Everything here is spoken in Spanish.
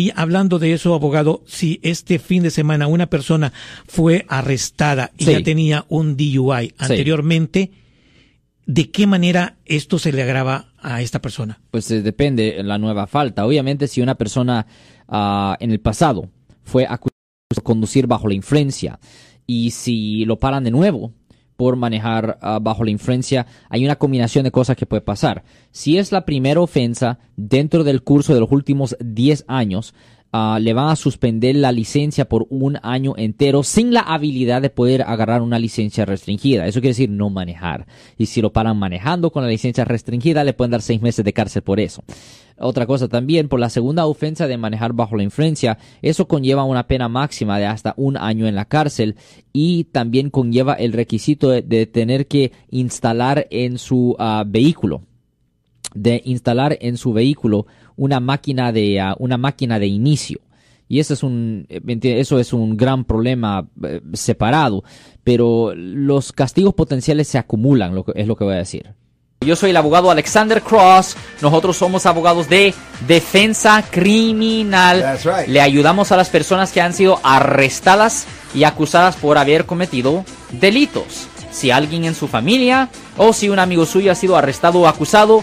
Y hablando de eso, abogado, si este fin de semana una persona fue arrestada y Sí. ya tenía un DUI anteriormente, ¿de qué manera esto se le agrava a esta persona? Pues eh, depende de la nueva falta. Obviamente, si una persona ah, en el pasado fue acusada de conducir bajo la influencia y si lo paran de nuevo por manejar ah, bajo la influencia, hay una combinación de cosas que puede pasar. Si es la primera ofensa dentro del curso de los últimos 10 años, ah, le van a suspender la licencia por un año entero sin la habilidad de poder agarrar una licencia restringida. Eso quiere decir no manejar. Y si lo paran manejando con la licencia restringida, le pueden dar seis meses de cárcel por eso. Otra cosa también, por la segunda ofensa de manejar bajo la influencia, eso conlleva una pena máxima de hasta un año en la cárcel y también conlleva el requisito de, de tener que instalar en su ah, vehículo de instalar en su vehículo una máquina de ah, una máquina de inicio y eso es un eh, eso es un gran problema eh, separado pero los castigos potenciales se acumulan lo que, es lo que voy a decir yo soy el abogado Alexander Cross. Nosotros somos abogados de defensa criminal. Right. Le ayudamos a las personas que han sido arrestadas y acusadas por haber cometido delitos. Si alguien en su familia o si un amigo suyo ha sido arrestado o acusado,